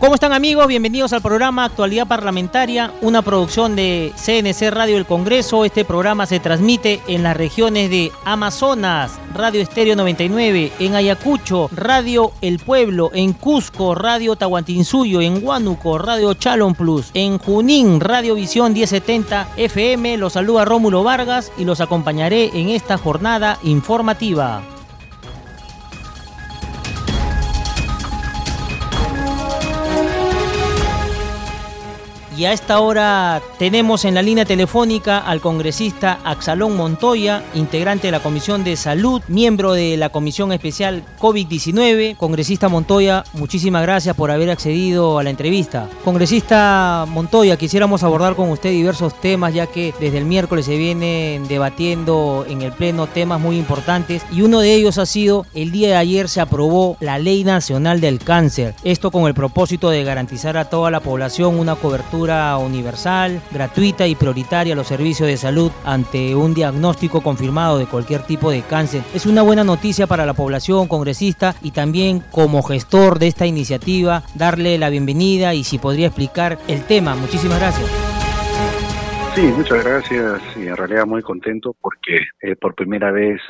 ¿Cómo están amigos? Bienvenidos al programa Actualidad Parlamentaria, una producción de CNC Radio del Congreso. Este programa se transmite en las regiones de Amazonas, Radio Estéreo 99, en Ayacucho, Radio El Pueblo, en Cusco, Radio Tahuantinsuyo, en Huánuco, Radio Chalon Plus, en Junín, Radio Visión 1070 FM. Los saluda Rómulo Vargas y los acompañaré en esta jornada informativa. Y a esta hora tenemos en la línea telefónica al congresista Axalón Montoya, integrante de la Comisión de Salud, miembro de la Comisión Especial COVID-19. Congresista Montoya, muchísimas gracias por haber accedido a la entrevista. Congresista Montoya, quisiéramos abordar con usted diversos temas, ya que desde el miércoles se vienen debatiendo en el Pleno temas muy importantes y uno de ellos ha sido, el día de ayer se aprobó la Ley Nacional del Cáncer. Esto con el propósito de garantizar a toda la población una cobertura universal, gratuita y prioritaria a los servicios de salud ante un diagnóstico confirmado de cualquier tipo de cáncer. Es una buena noticia para la población congresista y también como gestor de esta iniciativa darle la bienvenida y si podría explicar el tema. Muchísimas gracias. Sí, muchas gracias. Y en realidad muy contento porque eh, por primera vez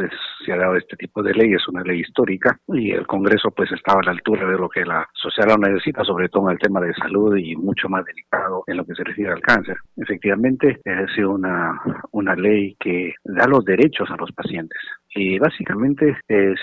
se ha dado este tipo de ley, es una ley histórica y el Congreso pues estaba a la altura de lo que la sociedad necesita, sobre todo en el tema de salud y mucho más delicado en lo que se refiere al cáncer. Efectivamente, ha sido una, una ley que da los derechos a los pacientes y básicamente eh,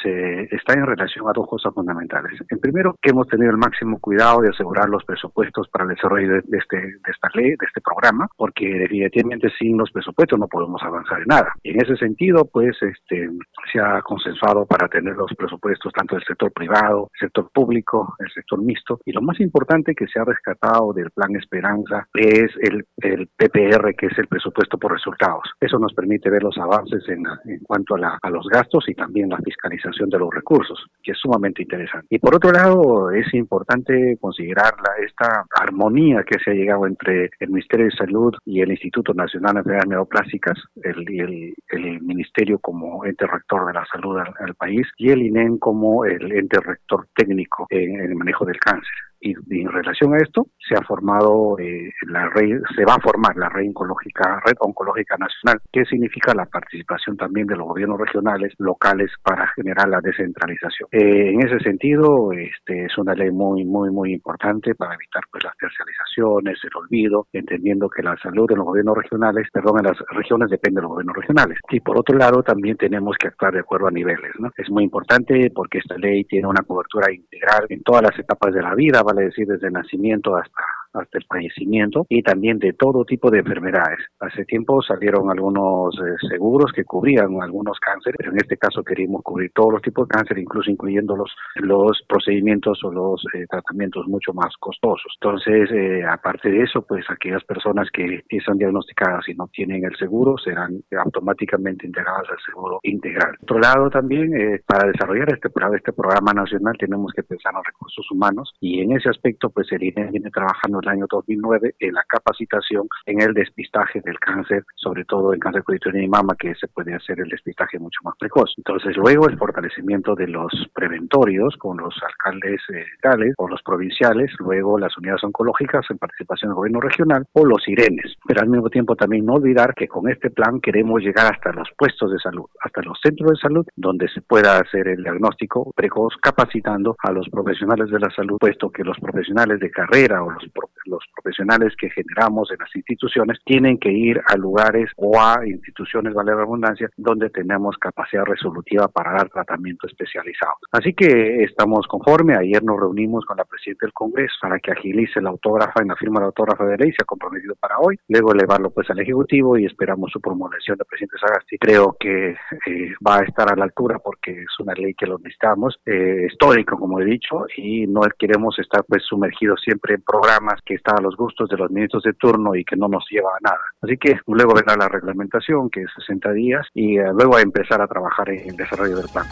está en relación a dos cosas fundamentales. En primero, que hemos tenido el máximo cuidado de asegurar los presupuestos para el desarrollo de, este, de esta ley, de este programa, porque definitivamente sin los presupuestos no podemos avanzar en nada. Y en ese sentido, pues este, se ha consensuado para tener los presupuestos tanto del sector privado, el sector público, el sector mixto, y lo más importante que se ha rescatado del Plan Esperanza es el, el PPR, que es el presupuesto por resultados. Eso nos permite ver los avances en, en cuanto a, la, a los gastos y también la fiscalización de los recursos, que es sumamente interesante. Y por otro lado, es importante considerar la, esta armonía que se ha llegado entre el Ministerio de Salud y el Instituto Nacional de Enfermedades Neoplásicas, el, Ministerio como ente rector de la salud al, país y el INEM como el ente rector técnico en el manejo del cáncer y, en relación a esto se ha formado eh, la red, se va a formar la red oncológica, red oncológica nacional, que significa la participación también de los gobiernos regionales, locales para generar la descentralización. Eh, en ese sentido, este es una ley muy, muy, muy importante para evitar pues las tercializaciones, el olvido, entendiendo que la salud de los gobiernos regionales, perdón, en las regiones depende de los gobiernos regionales. Y por otro lado, también tenemos que actuar de acuerdo a niveles, ¿no? Es muy importante porque esta ley tiene una cobertura integral en todas las etapas de la vida, vale decir, desde nacimiento hasta hasta el fallecimiento y también de todo tipo de enfermedades. Hace tiempo salieron algunos eh, seguros que cubrían algunos cánceres, pero en este caso queríamos cubrir todos los tipos de cáncer, incluso incluyendo los, los procedimientos o los eh, tratamientos mucho más costosos. Entonces, eh, aparte de eso, pues aquellas personas que están diagnosticadas y no tienen el seguro serán automáticamente integradas al seguro integral. Por otro lado, también para desarrollar este, este programa nacional tenemos que pensar en recursos humanos y en ese aspecto, pues el INE viene trabajando el año 2009 en la capacitación en el despistaje del cáncer, sobre todo en cáncer curitino y mama, que se puede hacer el despistaje mucho más precoz. Entonces, luego el fortalecimiento de los preventorios con los alcaldes locales o los provinciales, luego las unidades oncológicas en participación del gobierno regional o los IRENES. Pero al mismo tiempo también no olvidar que con este plan queremos llegar hasta los puestos de salud, hasta los centros de salud, donde se pueda hacer el diagnóstico precoz, capacitando a los profesionales de la salud, puesto que los profesionales de carrera o los los profesionales que generamos en las instituciones tienen que ir a lugares o a instituciones, vale la abundancia, donde tenemos capacidad resolutiva para dar tratamiento especializado. Así que estamos conforme. Ayer nos reunimos con la presidenta del Congreso para que agilice la autógrafa en la firma de autógrafa de ley, se ha comprometido para hoy, luego elevarlo pues al Ejecutivo y esperamos su promulgación del presidente Sagasti. Creo que eh, va a estar a la altura porque es una ley que lo necesitamos, eh, histórico como he dicho, y no queremos estar pues sumergidos siempre en programas que está a los gustos de los ministros de turno y que no nos lleva a nada. Así que luego vendrá la reglamentación, que es 60 días, y eh, luego a empezar a trabajar en el desarrollo del plan.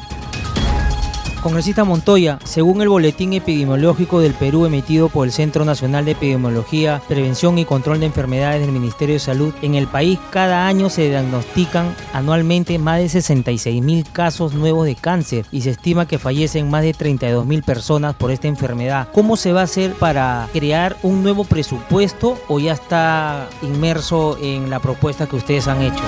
Congresista Montoya, según el boletín epidemiológico del Perú emitido por el Centro Nacional de Epidemiología, Prevención y Control de Enfermedades del Ministerio de Salud, en el país cada año se diagnostican anualmente más de 66 mil casos nuevos de cáncer y se estima que fallecen más de 32 mil personas por esta enfermedad. ¿Cómo se va a hacer para crear un nuevo presupuesto o ya está inmerso en la propuesta que ustedes han hecho?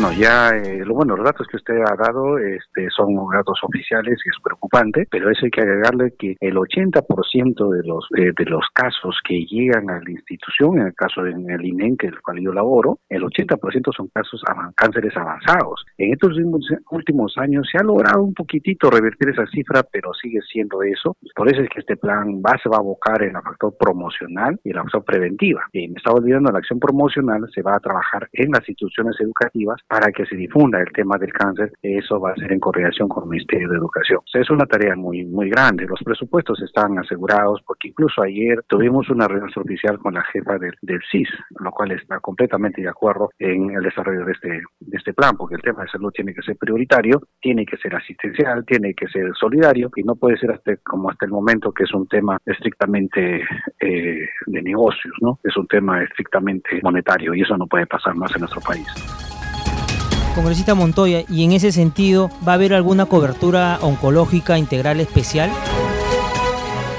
No, ya, eh, lo bueno, los datos que usted ha dado este, son datos oficiales y es preocupante, pero eso hay que agregarle que el 80% de los de los casos que llegan a la institución, en el caso del INEN, que el cual yo laboro, el 80% son casos cánceres avanzados. En estos últimos años se ha logrado un poquitito revertir esa cifra, pero sigue siendo eso. Por eso es que este plan va, se va a abocar en el factor promocional y la factor preventiva. Y me estaba olvidando, la acción promocional se va a trabajar en las instituciones educativas para que se difunda el tema del cáncer. Eso va a ser en coordinación con el Ministerio de Educación. es una tarea muy, muy grande. Los presupuestos están asegurados porque incluso ayer tuvimos una reunión oficial con la jefa del, del CIS, lo cual está completamente de acuerdo en el desarrollo de este, de este plan, porque el tema de salud tiene que ser prioritario, tiene que ser asistencial, tiene que ser solidario y no puede ser hasta, como hasta el momento que es un tema estrictamente eh, de negocios, ¿no? Es un tema estrictamente monetario y eso no puede pasar más en nuestro país congresista Montoya, y en ese sentido, ¿va a haber alguna cobertura oncológica integral especial?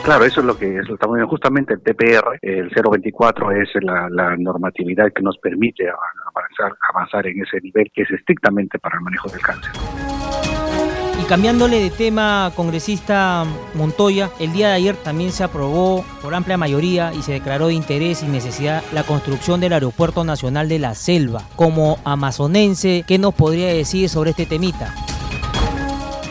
Claro, eso es lo que es el Justamente el TPR, el 024, es la, normatividad que nos permite avanzar en ese nivel que es estrictamente para el manejo del cáncer. Y cambiándole de tema, congresista Montoya, el día de ayer también se aprobó por amplia mayoría y se declaró de interés y necesidad la construcción del Aeropuerto Nacional de la Selva. Como amazonense, ¿qué nos podría decir sobre este temita?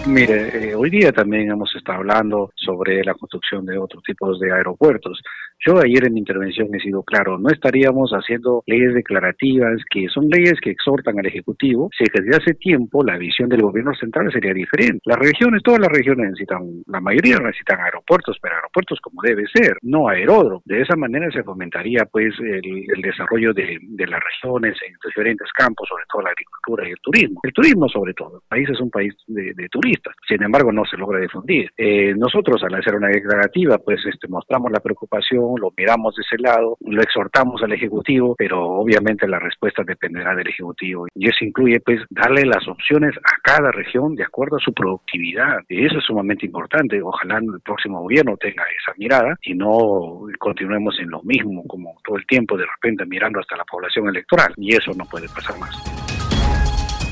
Mire, eh, hoy día también hemos estado hablando sobre la construcción de otros tipos de aeropuertos. Yo ayer en mi intervención he sido claro, no estaríamos haciendo leyes declarativas que son leyes que exhortan al Ejecutivo, si desde hace tiempo la visión del gobierno central sería diferente. Las regiones, todas las regiones necesitan, la mayoría necesitan aeropuertos, pero aeropuertos como debe ser, no aeródromo. De esa manera se fomentaría pues el, desarrollo de, las regiones en diferentes campos, sobre todo la agricultura y el turismo. El turismo sobre todo. El país es un país de, turistas, sin embargo no se logra difundir. Eh, nosotros al hacer una declarativa pues este, mostramos la preocupación lo miramos de ese lado, lo exhortamos al Ejecutivo, pero obviamente la respuesta dependerá del Ejecutivo. Y eso incluye pues darle las opciones a cada región de acuerdo a su productividad. Y eso es sumamente importante. Ojalá el próximo gobierno tenga esa mirada y no continuemos en lo mismo como todo el tiempo de repente mirando hasta la población electoral. Y eso no puede pasar más.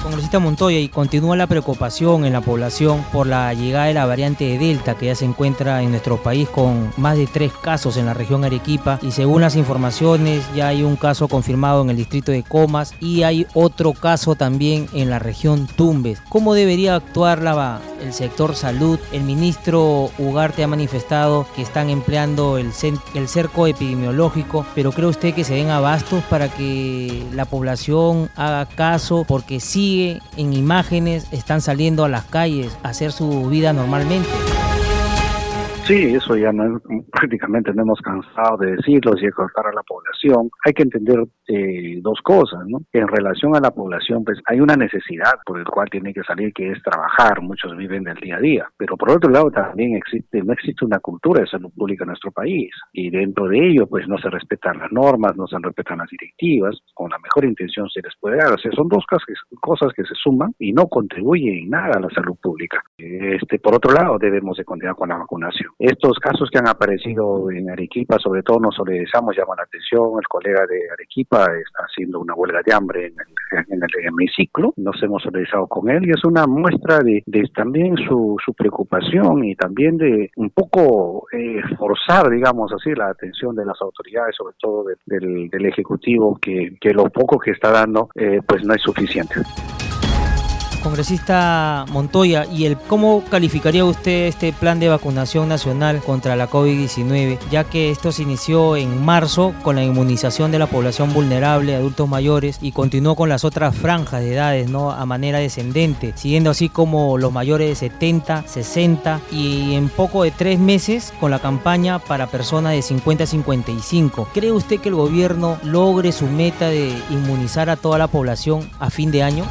Congresista Montoya, y continúa la preocupación en la población por la llegada de la variante de Delta que ya se encuentra en nuestro país con más de tres casos en la región Arequipa y según las informaciones ya hay un caso confirmado en el distrito de Comas y hay otro caso también en la región Tumbes. ¿Cómo debería actuar el sector salud? El ministro Ugarte ha manifestado que están empleando el, el cerco epidemiológico, pero ¿cree usted que se den abastos para que la población haga caso? Porque sí en imágenes, están saliendo a las calles a hacer su vida normalmente. Sí, eso ya no prácticamente no hemos cansado de decirlo y de cortar a la población. Hay que entender eh, dos cosas, ¿no? En relación a la población, pues hay una necesidad por el cual tiene que salir, que es trabajar. Muchos viven del día a día. Pero por otro lado, también existe, no existe una cultura de salud pública en nuestro país. Y dentro de ello, pues no se respetan las normas, no se respetan las directivas. Con la mejor intención se les puede dar. O sea, son dos cosas que, se suman y no contribuyen en nada a la salud pública. Este, por otro lado, debemos de continuar con la vacunación. Estos casos que han aparecido en Arequipa, sobre todo nos solidarizamos, llaman la atención, el colega de Arequipa está haciendo una huelga de hambre en el, hemiciclo, nos hemos solidarizado con él y es una muestra de, también su, preocupación y también de un poco eh, forzar, digamos así, la atención de las autoridades, sobre todo del, Ejecutivo, que, lo poco que está dando eh, pues no es suficiente congresista Montoya, ¿y el cómo calificaría usted este plan de vacunación nacional contra la COVID-19, ya que esto se inició en marzo con la inmunización de la población vulnerable, adultos mayores, y continuó con las otras franjas de edades, ¿no? A manera descendente, siguiendo así como los mayores de 70, 60 y en poco de tres meses con la campaña para personas de 50 a 55. ¿Cree usted que el gobierno logre su meta de inmunizar a toda la población a fin de año?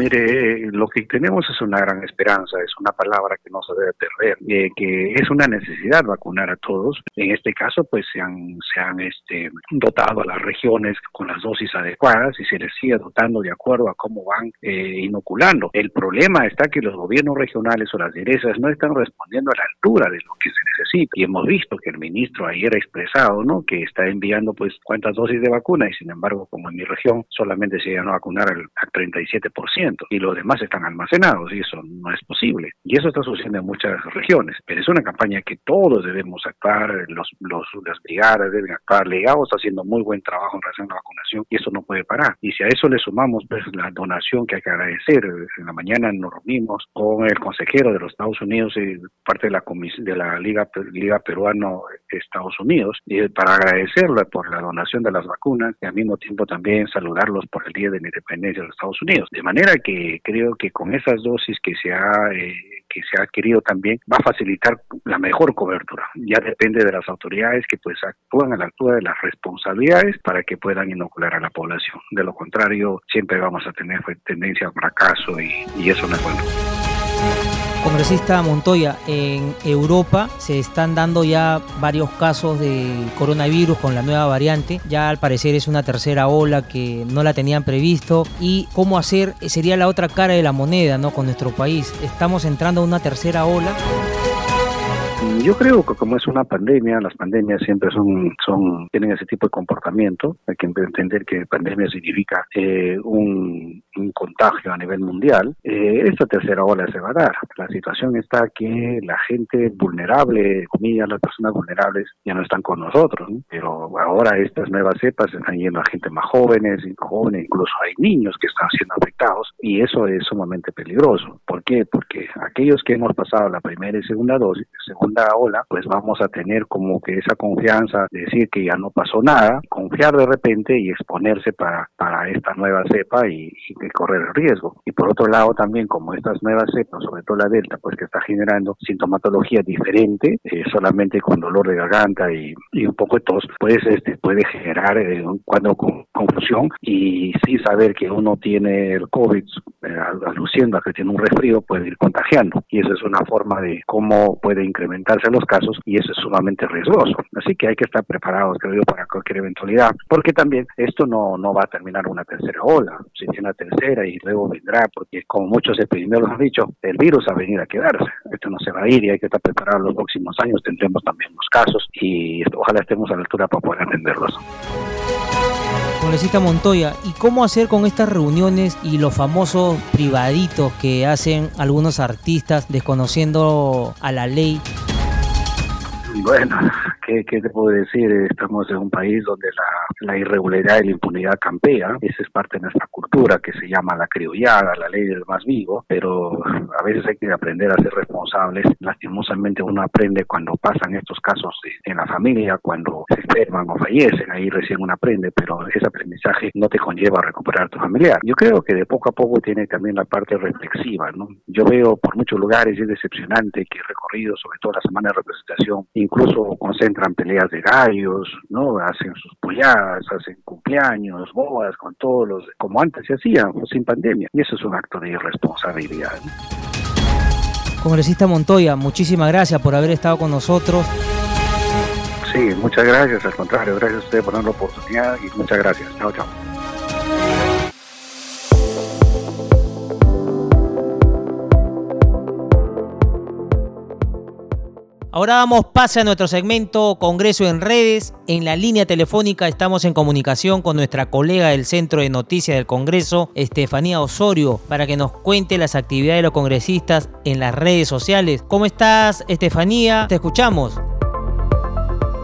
Mire, lo que tenemos es una gran esperanza, es una palabra que no se debe perder, eh, que es una necesidad vacunar a todos. En este caso, pues se han, este, dotado a las regiones con las dosis adecuadas y se les sigue dotando de acuerdo a cómo van eh, inoculando. El problema está que los gobiernos regionales o las direcciones no están respondiendo a la altura de lo que se necesita. Y hemos visto que el ministro ayer ha expresado, ¿no? Que está enviando, pues, cuántas dosis de vacuna y sin embargo, como en mi región solamente se llegan a vacunar al 37% y los demás están almacenados y eso no es posible. Y eso está sucediendo en muchas regiones. Pero es una campaña que todos debemos actuar, los, los, las brigadas deben actuar. Legado está haciendo muy buen trabajo en relación a la vacunación y eso no puede parar. Y si a eso le sumamos pues la donación que hay que agradecer, en la mañana nos reunimos con el consejero de los Estados Unidos y parte de la de la Liga Liga Peruano Estados Unidos y para agradecerle por la donación de las vacunas y al mismo tiempo también saludarlos por el Día de la Independencia de los Estados Unidos. De manera que creo que con esas dosis que se ha eh, que se ha adquirido también va a facilitar la mejor cobertura. Ya depende de las autoridades que pues actúan a la altura de las responsabilidades para que puedan inocular a la población. De lo contrario, siempre vamos a tener tendencia al fracaso y eso no es bueno. Congresista Montoya, en Europa se están dando ya varios casos de coronavirus con la nueva variante. Ya al parecer es una tercera ola que no la tenían previsto. ¿Y cómo hacer? Sería la otra cara de la moneda, ¿no? Con nuestro país. Estamos entrando a una tercera ola. Yo creo que como es una pandemia, las pandemias siempre son, son tienen ese tipo de comportamiento. Hay que entender que pandemia significa eh, un, un, contagio a nivel mundial. Eh, esta tercera ola se va a dar. La situación está que la gente vulnerable, comillas, las personas vulnerables ya no están con nosotros. ¿no? Pero ahora estas nuevas cepas están yendo a gente más jóvenes, jóvenes, incluso hay niños que están siendo afectados y eso es sumamente peligroso. ¿Por qué? Porque aquellos que hemos pasado la primera y segunda dosis, segunda ola, pues vamos a tener como que esa confianza de decir que ya no pasó nada, confiar de repente y exponerse para, para esta nueva cepa y, y correr el riesgo. Y por otro lado también como estas nuevas cepas, sobre todo la delta, pues que está generando sintomatología diferente, eh, solamente con dolor de garganta y, y, un poco de tos, pues este puede generar eh, un cuadro con confusión y sí saber que uno tiene el COVID, eh, aluciendo a que tiene un resfrío, puede ir contagiando. Y esa es una forma de cómo puede incrementar los casos y eso es sumamente riesgoso. Así que hay que estar preparados, creo yo, para cualquier eventualidad, porque también esto no, no va a terminar una tercera ola, si tiene una tercera y luego vendrá, porque como muchos epidemiólogos han dicho, el virus va a venir a quedarse, esto no se va a ir y hay que estar preparados los próximos años, tendremos también los casos y ojalá estemos a la altura para poder atenderlos. Congresista Montoya, ¿y cómo hacer con estas reuniones y los famosos privaditos que hacen algunos artistas desconociendo a la ley bueno, ¿qué, ¿qué, te puedo decir? Estamos en un país donde la, la, irregularidad y la impunidad campea. Esa es parte de nuestra cultura que se llama la criollada, la ley del más vivo, pero a veces hay que aprender a ser responsables. Lastimosamente uno aprende cuando pasan estos casos en la familia, cuando se enferman o fallecen, ahí recién uno aprende, pero ese aprendizaje no te conlleva a recuperar tu familiar. Yo creo que de poco a poco tiene también la parte reflexiva, ¿no? Yo veo por muchos lugares es decepcionante que he recorrido, sobre todo la semana de representación, incluso concentran peleas de gallos, ¿no? Hacen sus polladas, hacen cumpleaños, bodas, con todos los, como antes se hacía, sin pandemia. Y eso es un acto de irresponsabilidad. ¿no? Congresista Montoya, muchísimas gracias por haber estado con nosotros. Sí, muchas gracias, al contrario, gracias a usted por dar la oportunidad y muchas gracias. Chao, chao. Ahora damos pase a nuestro segmento Congreso en redes. En la línea telefónica estamos en comunicación con nuestra colega del Centro de Noticias del Congreso, Estefanía Osorio, para que nos cuente las actividades de los congresistas en las redes sociales. ¿Cómo estás, Estefanía? Te escuchamos.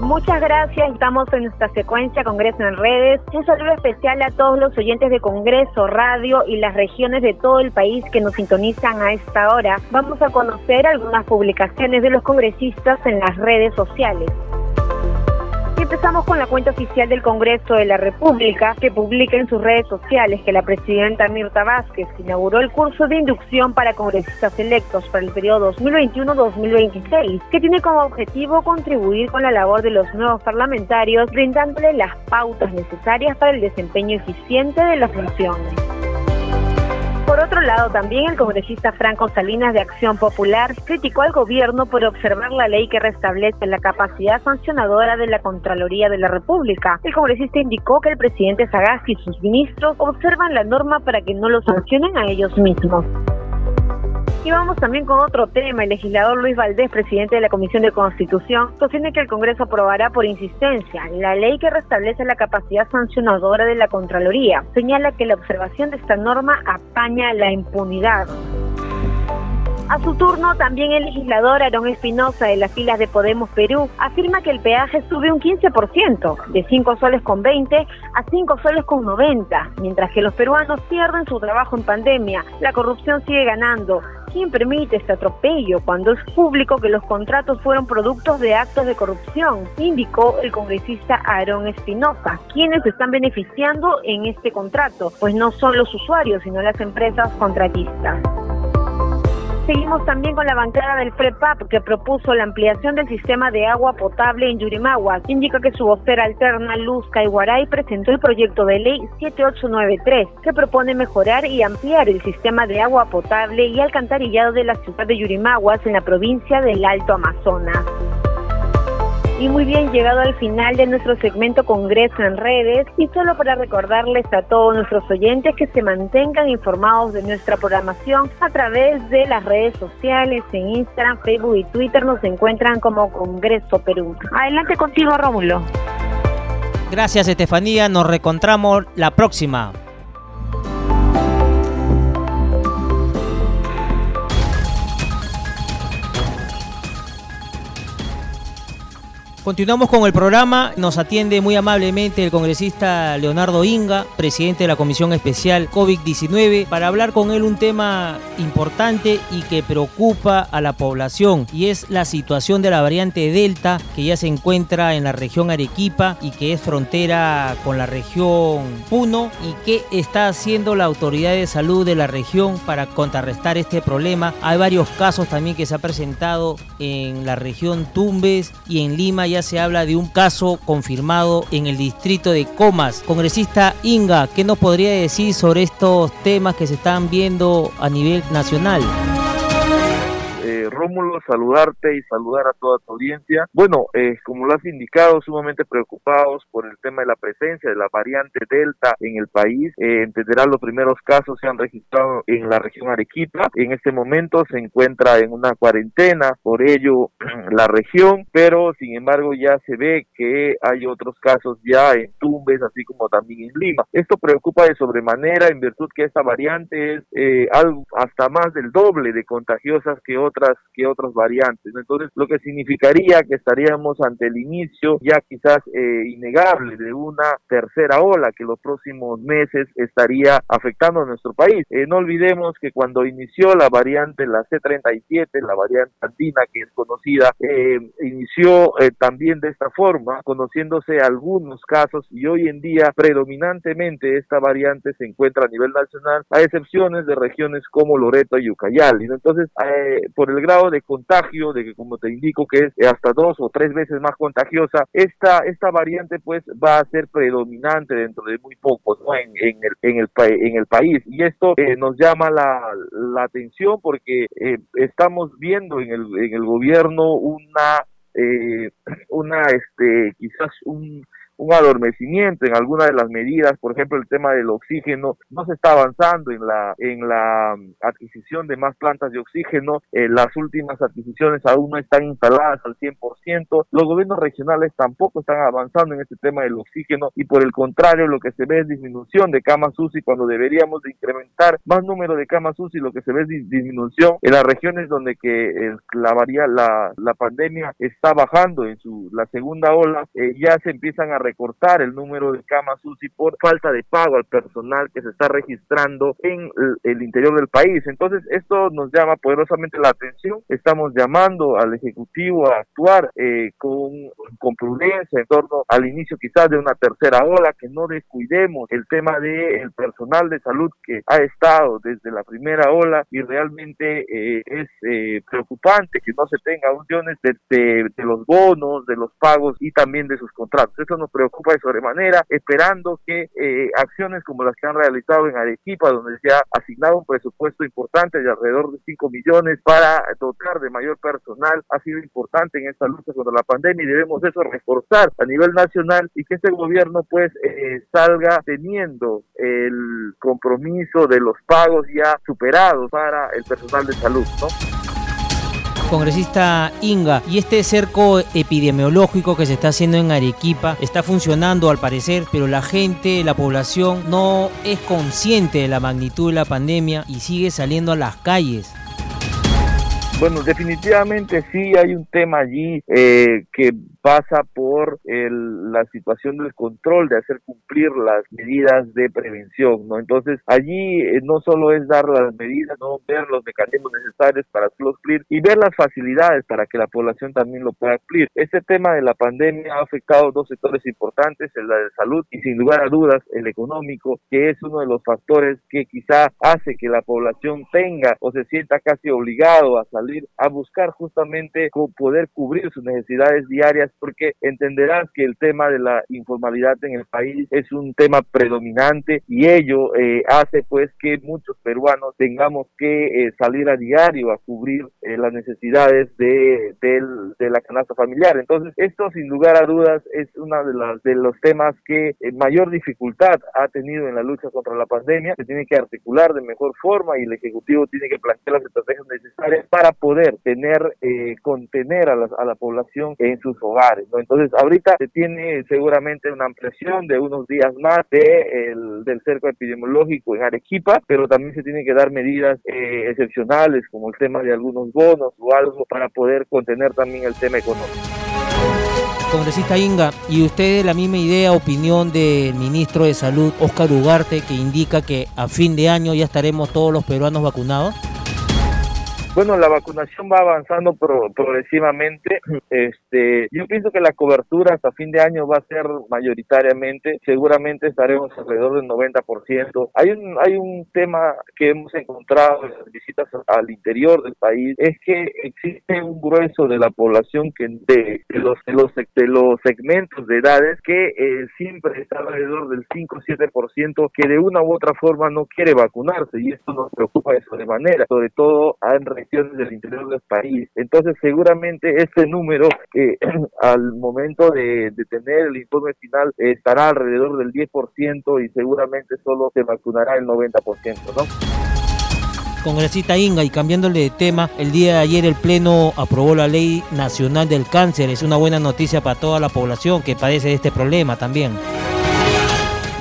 Muchas gracias, estamos en nuestra secuencia Congreso en redes. Un saludo especial a todos los oyentes de Congreso, Radio y las regiones de todo el país que nos sintonizan a esta hora. Vamos a conocer algunas publicaciones de los congresistas en las redes sociales. Empezamos con la cuenta oficial del Congreso de la República, que publica en sus redes sociales que la presidenta Mirta Vázquez inauguró el curso de inducción para congresistas electos para el periodo 2021-2026, que tiene como objetivo contribuir con la labor de los nuevos parlamentarios, brindándole las pautas necesarias para el desempeño eficiente de las funciones. Por otro lado, también el congresista Franco Salinas de Acción Popular criticó al gobierno por observar la ley que restablece la capacidad sancionadora de la Contraloría de la República. El congresista indicó que el presidente Sagasti y sus ministros observan la norma para que no lo sancionen a ellos mismos. Y vamos también con otro tema. El legislador Luis Valdés, presidente de la Comisión de Constitución, sostiene que el Congreso aprobará por insistencia la ley que restablece la capacidad sancionadora de la Contraloría. Señala que la observación de esta norma apaña la impunidad. A su turno, también el legislador Aarón Espinosa de las filas de Podemos Perú afirma que el peaje sube un 15%, de 5 soles con 20 a 5 soles con 90, mientras que los peruanos pierden su trabajo en pandemia, la corrupción sigue ganando, ¿Quién permite este atropello cuando es público que los contratos fueron productos de actos de corrupción? Indicó el congresista Aarón Espinosa. ¿Quiénes están beneficiando en este contrato? Pues no son los usuarios, sino las empresas contratistas. Seguimos también con la bancada del FREPAP que propuso la ampliación del sistema de agua potable en Yurimaguas. Indica que su vocera alterna Luz Caiguaray presentó el proyecto de ley 7893 que propone mejorar y ampliar el sistema de agua potable y alcantarillado de la ciudad de Yurimaguas en la provincia del Alto Amazonas. Y muy bien, llegado al final de nuestro segmento Congreso en redes y solo para recordarles a todos nuestros oyentes que se mantengan informados de nuestra programación a través de las redes sociales, en Instagram, Facebook y Twitter nos encuentran como Congreso Perú. Adelante contigo, Rómulo. Gracias, Estefanía. Nos reencontramos la próxima. Continuamos con el programa. Nos atiende muy amablemente el congresista Leonardo Inga, presidente de la Comisión Especial COVID-19, para hablar con él un tema importante y que preocupa a la población y es la situación de la variante Delta que ya se encuentra en la región Arequipa y que es frontera con la región Puno y qué está haciendo la autoridad de salud de la región para contrarrestar este problema. Hay varios casos también que se ha presentado en la región Tumbes y en Lima se habla de un caso confirmado en el distrito de Comas. Congresista Inga, ¿qué nos podría decir sobre estos temas que se están viendo a nivel nacional? Rómulo, saludarte y saludar a toda tu audiencia. Bueno, eh, como lo has indicado, sumamente preocupados por el tema de la presencia de la variante Delta en el país. Eh, los primeros casos se han registrado en la región Arequipa. En este momento se encuentra en una cuarentena, por ello la región, pero sin embargo ya se ve que hay otros casos ya en Tumbes, así como también en Lima. Esto preocupa de sobremanera en virtud que esta variante es eh, algo hasta más del doble de contagiosas que otras que otras variantes. Entonces, lo que significaría que estaríamos ante el inicio ya quizás eh, innegable de una tercera ola que los próximos meses estaría afectando a nuestro país. Eh, no olvidemos que cuando inició la variante, la C37, la variante andina que es conocida, eh, inició también de esta forma, conociéndose algunos casos y hoy en día predominantemente esta variante se encuentra a nivel nacional, a excepciones de regiones como Loreto y Ucayali. Entonces, por el grado de contagio, de que como te indico que es hasta dos o tres veces más contagiosa, esta, esta variante pues va a ser predominante dentro de muy poco en, en, el, en, en el país. Y esto eh, nos llama la, la atención porque eh, estamos viendo en el, en el gobierno una, eh, una este, quizás un un adormecimiento en algunas de las medidas, por ejemplo el tema del oxígeno, no se está avanzando en la en la mm, adquisición de más plantas de oxígeno, eh, las últimas adquisiciones aún no están instaladas al 100%, los gobiernos regionales tampoco están avanzando en este tema del oxígeno y por el contrario lo que se ve es disminución de camas UCI cuando deberíamos de incrementar más número de camas UCI, lo que se ve es disminución en las regiones donde que eh, la, varia, la, la pandemia está bajando en su la segunda ola, eh, ya se empiezan a recortar el número de camas UCI por falta de pago al personal que se está registrando en el interior del país. Entonces, esto nos llama poderosamente la atención. Estamos llamando al Ejecutivo a actuar eh, con, con prudencia en torno al inicio quizás de una tercera ola, que no descuidemos el tema del personal de salud que ha estado desde la primera ola y realmente eh, es eh, preocupante que no se tenga uniones de, de, de los bonos, de los pagos y también de sus contratos. Eso nos preocupa de sobremanera, esperando que eh, acciones como las que han realizado en Arequipa, donde se ha asignado un presupuesto importante de alrededor de 5 millones para dotar de mayor personal, ha sido importante en esta lucha contra la pandemia y debemos eso reforzar a nivel nacional y que este gobierno pues eh, salga teniendo el compromiso de los pagos ya superados para el personal de salud, ¿no? Congresista Inga, y este cerco epidemiológico que se está haciendo en Arequipa está funcionando al parecer, pero la gente, la población no es consciente de la magnitud de la pandemia y sigue saliendo a las calles. Bueno, definitivamente sí hay un tema allí eh, que pasa por el, la situación del control, de hacer cumplir las medidas de prevención, ¿no? Entonces, allí eh, no solo es dar las medidas, no ver los mecanismos necesarios para hacerlos cumplir y ver las facilidades para que la población también lo pueda cumplir. Este tema de la pandemia ha afectado dos sectores importantes, el de salud y sin lugar a dudas el económico, que es uno de los factores que quizá hace que la población tenga o se sienta casi obligado a salir a buscar justamente poder cubrir sus necesidades diarias porque entenderás que el tema de la informalidad en el país es un tema predominante y ello eh, hace pues que muchos peruanos tengamos que eh, salir a diario a cubrir eh, las necesidades de, de, la canasta familiar. Entonces, esto sin lugar a dudas es uno de, de los temas que mayor dificultad ha tenido en la lucha contra la pandemia. Se tiene que articular de mejor forma y el Ejecutivo tiene que plantear las estrategias necesarias para poder tener, contener a la, a la población en sus hogares entonces, ahorita se tiene seguramente una ampliación de unos días más de el, del cerco epidemiológico en Arequipa, pero también se tienen que dar medidas eh, excepcionales, como el tema de algunos bonos o algo, para poder contener también el tema económico. Congresista Inga, ¿y usted la misma idea, opinión del ministro de Salud, Oscar Ugarte, que indica que a fin de año ya estaremos todos los peruanos vacunados? Bueno, la vacunación va avanzando progresivamente. Este, yo pienso que la cobertura hasta fin de año va a ser mayoritariamente, seguramente estaremos alrededor del 90%. Hay un hay un tema que hemos encontrado en las visitas al interior del país es que existe un grueso de la población que de, los de los de los segmentos de edades que eh, siempre está alrededor del 5 o 7% que de una u otra forma no quiere vacunarse y esto nos preocupa de sobremanera, sobre todo en del interior del país. Entonces, seguramente este número, eh, al momento de, tener el informe final, estará alrededor del 10% y seguramente solo se vacunará el 90%, ¿no? Congresista Inga, y cambiándole de tema, el día de ayer el Pleno aprobó la Ley Nacional del Cáncer. Es una buena noticia para toda la población que padece de este problema también.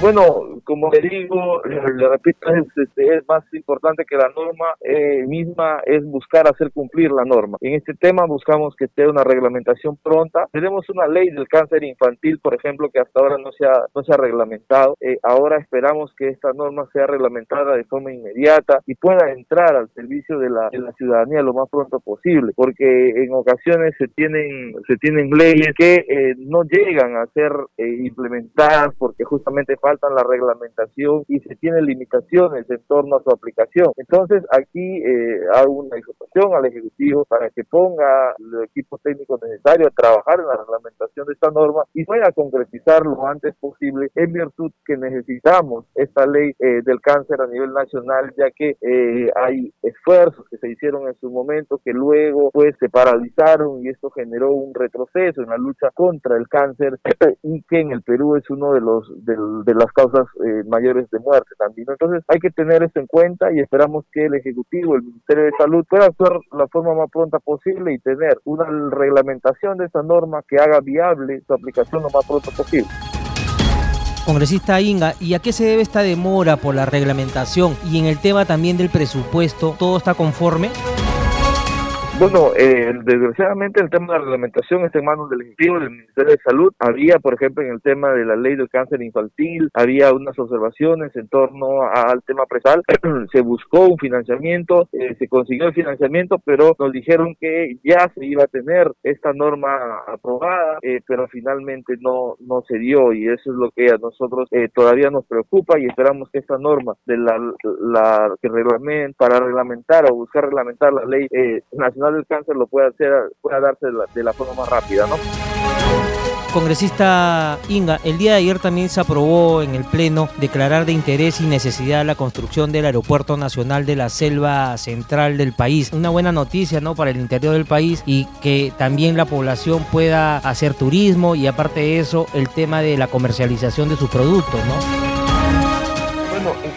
Bueno, como le digo, le repito, es, este, es más importante que la norma eh, misma es buscar hacer cumplir la norma. En este tema buscamos que esté una reglamentación pronta. Tenemos una ley del cáncer infantil, por ejemplo, que hasta ahora no se ha, no se ha reglamentado. Eh, ahora esperamos que esta norma sea reglamentada de forma inmediata y pueda entrar al servicio de la, de la ciudadanía lo más pronto posible, porque en ocasiones se tienen, se tienen leyes que eh, no llegan a ser implementadas porque justamente faltan las reglamentaciones y se tienen limitaciones en torno a su aplicación. Entonces, aquí eh, hago una exhortación al Ejecutivo para que ponga los equipos técnicos necesarios a trabajar en la reglamentación de esta norma y pueda concretizar lo antes posible en virtud que necesitamos esta ley eh, del cáncer a nivel nacional, ya que eh, hay esfuerzos que se hicieron en su momento que luego pues se paralizaron y esto generó un retroceso en la lucha contra el cáncer y que en el Perú es uno de los de, de las causas eh, mayores de muerte también. Entonces hay que tener esto en cuenta y esperamos que el Ejecutivo, el Ministerio de Salud pueda actuar la forma más pronta posible y tener una reglamentación de esta norma que haga viable su aplicación lo más pronto posible. Congresista Inga, ¿y a qué se debe esta demora por la reglamentación? Y en el tema también del presupuesto, ¿todo está conforme? Bueno, eh, desgraciadamente el tema de la reglamentación está en manos del Ejecutivo, del Ministerio de Salud. Había, por ejemplo, en el tema de la ley del cáncer infantil, había unas observaciones en torno al tema presal. se buscó un financiamiento, eh, se consiguió el financiamiento, pero nos dijeron que ya se iba a tener esta norma aprobada, eh, pero finalmente no, no se dio y eso es lo que a nosotros eh, todavía nos preocupa y esperamos que esta norma de la, la que reglamenta, para reglamentar o buscar reglamentar la ley nacional del cáncer lo pueda hacer, pueda darse de la, de la forma más rápida, ¿no? Congresista Inga, el día de ayer también se aprobó en el Pleno declarar de interés y necesidad la construcción del Aeropuerto Nacional de la Selva Central del país. Una buena noticia ¿no? para el interior del país y que también la población pueda hacer turismo y aparte de eso el tema de la comercialización de sus productos. ¿no?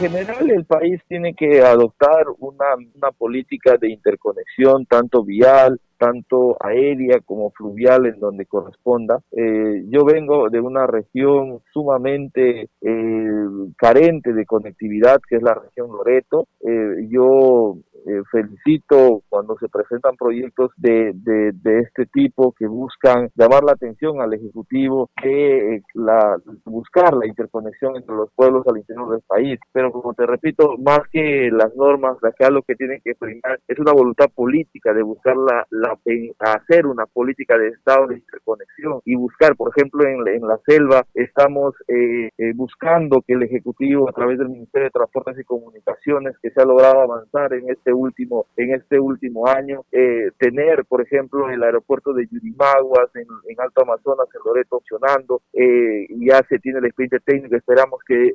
En general el país tiene que adoptar una, una política de interconexión, tanto vial, tanto aérea como fluvial en donde corresponda. Eh, yo vengo de una región sumamente eh, carente de conectividad, que es la región Loreto. Eh, yo eh, felicito cuando se presentan proyectos de, de, este tipo que buscan llamar la atención al Ejecutivo que eh, la, buscar la interconexión entre los pueblos al interior del país. Pero como te repito, más que las normas, acá lo que tienen que primar es una voluntad política de buscar la, la hacer una política de Estado de interconexión y buscar, por ejemplo, en, en la selva estamos eh, buscando que el Ejecutivo a través del Ministerio de Transportes y Comunicaciones que se ha logrado avanzar en este último, en este último año, eh, tener, por ejemplo, el aeropuerto de Yurimaguas en, Alto Amazonas, en Loreto, opcionando, eh, ya se tiene el expediente técnico, esperamos que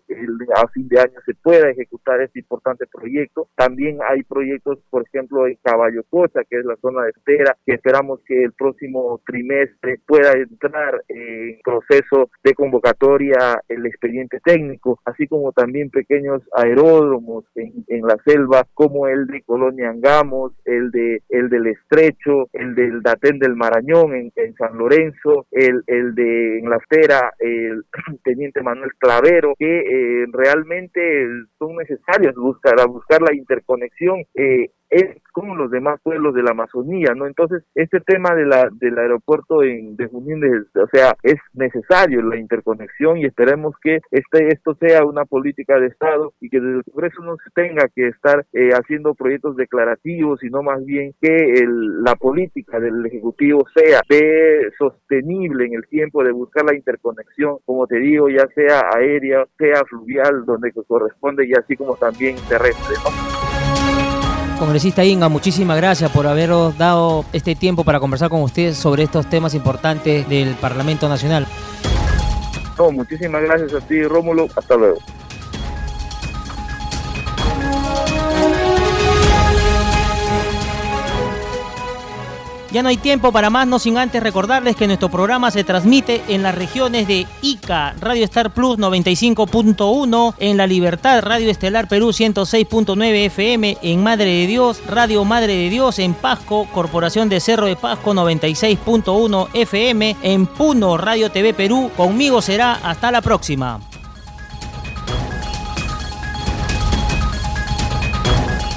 a fin de año se pueda ejecutar este importante proyecto. También hay proyectos, por ejemplo, en Caballo Cocha, que es la zona de espera, que esperamos que el próximo trimestre pueda entrar en proceso de convocatoria el expediente técnico, así como también pequeños aeródromos en, en la selva, como el de Colonia Angamos, el de el del Estrecho, el del Datén del Marañón en, San Lorenzo, el, el de en la el Teniente Manuel Clavero, que eh, realmente son necesarios buscar, a buscar la interconexión eh, es como los demás pueblos de la Amazonía, ¿no? Entonces, este tema de la, del aeropuerto en, de Junín, o sea, es necesario la interconexión y esperemos que este, esto sea una política de Estado y que desde el Congreso no se tenga que estar eh, haciendo proyectos declarativos, sino más bien que el, la política del Ejecutivo sea de sostenible en el tiempo de buscar la interconexión, como te digo, ya sea aérea, sea fluvial, donde corresponde y así como también terrestre. Congresista Inga, muchísimas gracias por haberos dado este tiempo para conversar con ustedes sobre estos temas importantes del Parlamento Nacional. No, muchísimas gracias a ti, Rómulo. Hasta luego. Ya no hay tiempo para más, no sin antes recordarles que nuestro programa se transmite en las regiones de Ica, Radio Star Plus 95.1, en La Libertad, Radio Estelar Perú 106.9 FM, en Madre de Dios, Radio Madre de Dios, en Pasco, Corporación de Cerro de Pasco 96.1 FM, en Puno, Radio TV Perú. Conmigo será hasta la próxima.